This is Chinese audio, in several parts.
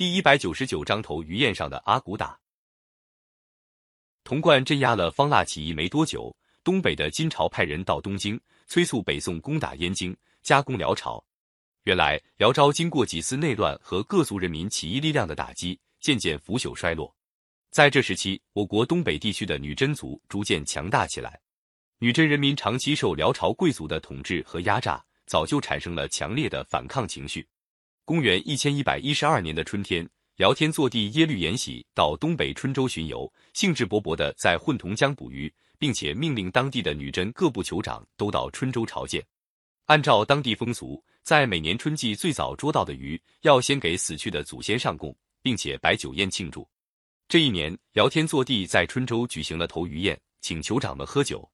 第一百九十九章头鱼宴上的阿骨打。童贯镇压了方腊起义没多久，东北的金朝派人到东京催促北宋攻打燕京，加攻辽朝。原来辽朝经过几次内乱和各族人民起义力量的打击，渐渐腐朽衰落。在这时期，我国东北地区的女真族逐渐强大起来。女真人民长期受辽朝贵族的统治和压榨，早就产生了强烈的反抗情绪。公元一千一百一十二年的春天，辽天祚帝耶律延禧到东北春州巡游，兴致勃勃地在混同江捕鱼，并且命令当地的女真各部酋长都到春州朝见。按照当地风俗，在每年春季最早捉到的鱼，要先给死去的祖先上供，并且摆酒宴庆祝。这一年，辽天祚帝在春州举行了投鱼宴，请酋长们喝酒。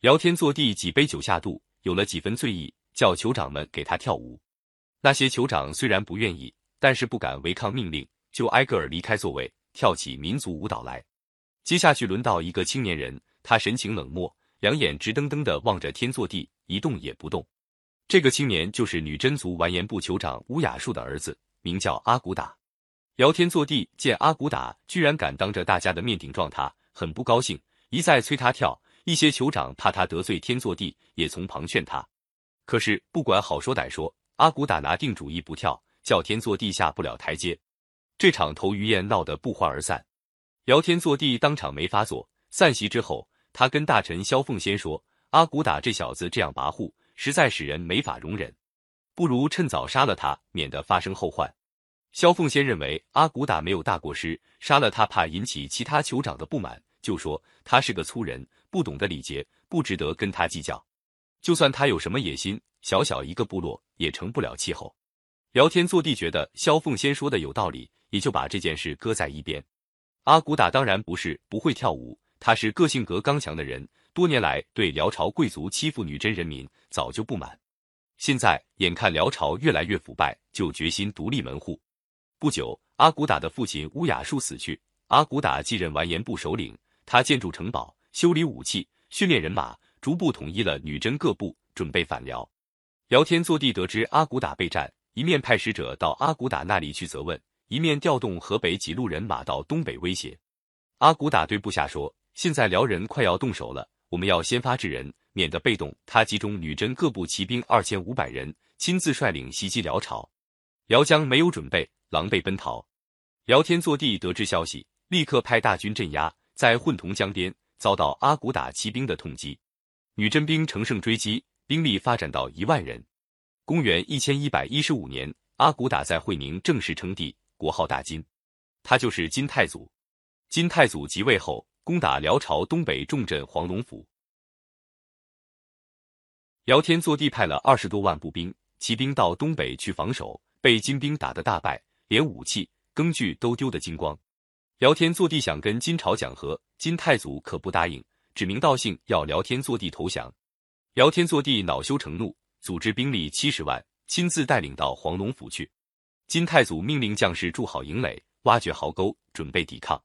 辽天祚帝几杯酒下肚，有了几分醉意，叫酋长们给他跳舞。那些酋长虽然不愿意，但是不敢违抗命令，就挨个儿离开座位，跳起民族舞蹈来。接下去轮到一个青年人，他神情冷漠，两眼直瞪瞪的望着天祚帝，一动也不动。这个青年就是女真族完颜部酋长乌雅术的儿子，名叫阿骨打。辽天坐地见阿骨打居然敢当着大家的面顶撞他，很不高兴，一再催他跳。一些酋长怕他得罪天祚帝，也从旁劝他。可是不管好说歹说。阿古打拿定主意不跳，叫天祚帝下不了台阶。这场头鱼宴闹得不欢而散。辽天坐地当场没发作。散席之后，他跟大臣萧凤仙说：“阿古打这小子这样跋扈，实在使人没法容忍，不如趁早杀了他，免得发生后患。”萧凤仙认为阿古打没有大过失，杀了他怕引起其他酋长的不满，就说他是个粗人，不懂得礼节，不值得跟他计较。就算他有什么野心。小小一个部落也成不了气候。辽天祚帝觉得萧凤仙说的有道理，也就把这件事搁在一边。阿骨打当然不是不会跳舞，他是个性格刚强的人，多年来对辽朝贵族欺负女真人民早就不满。现在眼看辽朝越来越腐败，就决心独立门户。不久，阿骨打的父亲乌雅术死去，阿骨打继任完颜部首领。他建筑城堡，修理武器，训练人马，逐步统一了女真各部，准备反辽。辽天祚帝得知阿骨打备战，一面派使者到阿骨打那里去责问，一面调动河北几路人马到东北威胁。阿骨打对部下说：“现在辽人快要动手了，我们要先发制人，免得被动。”他集中女真各部骑兵二千五百人，亲自率领袭击辽朝。辽将没有准备，狼狈奔逃。辽天祚帝得知消息，立刻派大军镇压，在混同江边遭到阿骨打骑兵的痛击，女真兵乘胜追击。兵力发展到一万人。公元一千一百一十五年，阿骨打在会宁正式称帝，国号大金，他就是金太祖。金太祖即位后，攻打辽朝东北重镇黄龙府。辽天祚帝派了二十多万步兵、骑兵到东北去防守，被金兵打得大败，连武器、耕具都丢得精光。辽天祚帝想跟金朝讲和，金太祖可不答应，指名道姓要辽天祚帝投降。辽天祚帝恼羞成怒，组织兵力七十万，亲自带领到黄龙府去。金太祖命令将士筑好营垒，挖掘壕沟，准备抵抗。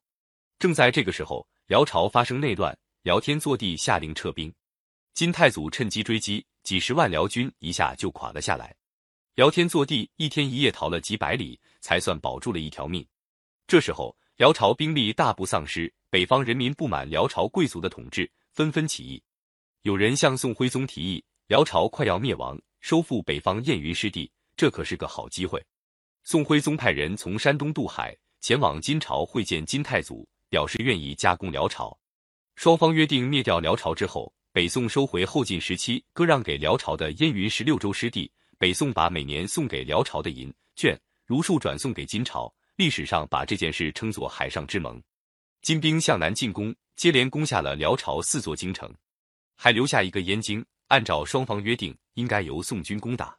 正在这个时候，辽朝发生内乱，辽天祚帝下令撤兵。金太祖趁机追击，几十万辽军一下就垮了下来。辽天祚帝一天一夜逃了几百里，才算保住了一条命。这时候，辽朝兵力大部丧失，北方人民不满辽朝贵族的统治，纷纷起义。有人向宋徽宗提议，辽朝快要灭亡，收复北方燕云失地，这可是个好机会。宋徽宗派人从山东渡海，前往金朝会见金太祖，表示愿意加攻辽朝。双方约定灭掉辽朝之后，北宋收回后晋时期割让给辽朝的燕云十六州失地，北宋把每年送给辽朝的银券如数转送给金朝。历史上把这件事称作海上之盟。金兵向南进攻，接连攻下了辽朝四座京城。还留下一个燕京，按照双方约定，应该由宋军攻打。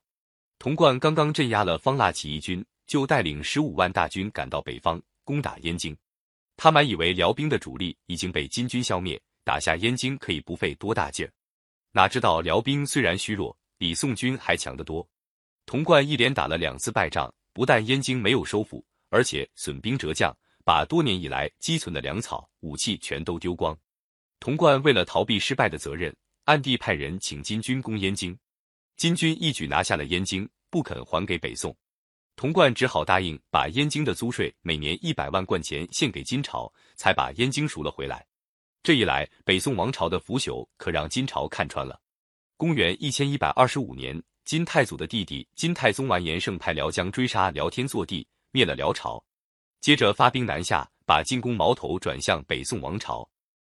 童贯刚刚镇压了方腊起义军，就带领十五万大军赶到北方攻打燕京。他满以为辽兵的主力已经被金军消灭，打下燕京可以不费多大劲儿。哪知道辽兵虽然虚弱，比宋军还强得多。童贯一连打了两次败仗，不但燕京没有收复，而且损兵折将，把多年以来积存的粮草、武器全都丢光。童贯为了逃避失败的责任，暗地派人请金军攻燕京。金军一举拿下了燕京，不肯还给北宋。童贯只好答应把燕京的租税每年一百万贯钱献给金朝，才把燕京赎了回来。这一来，北宋王朝的腐朽可让金朝看穿了。公元一千一百二十五年，金太祖的弟弟金太宗完颜晟派辽将追杀辽天祚帝，灭了辽朝，接着发兵南下，把进攻矛头转向北宋王朝。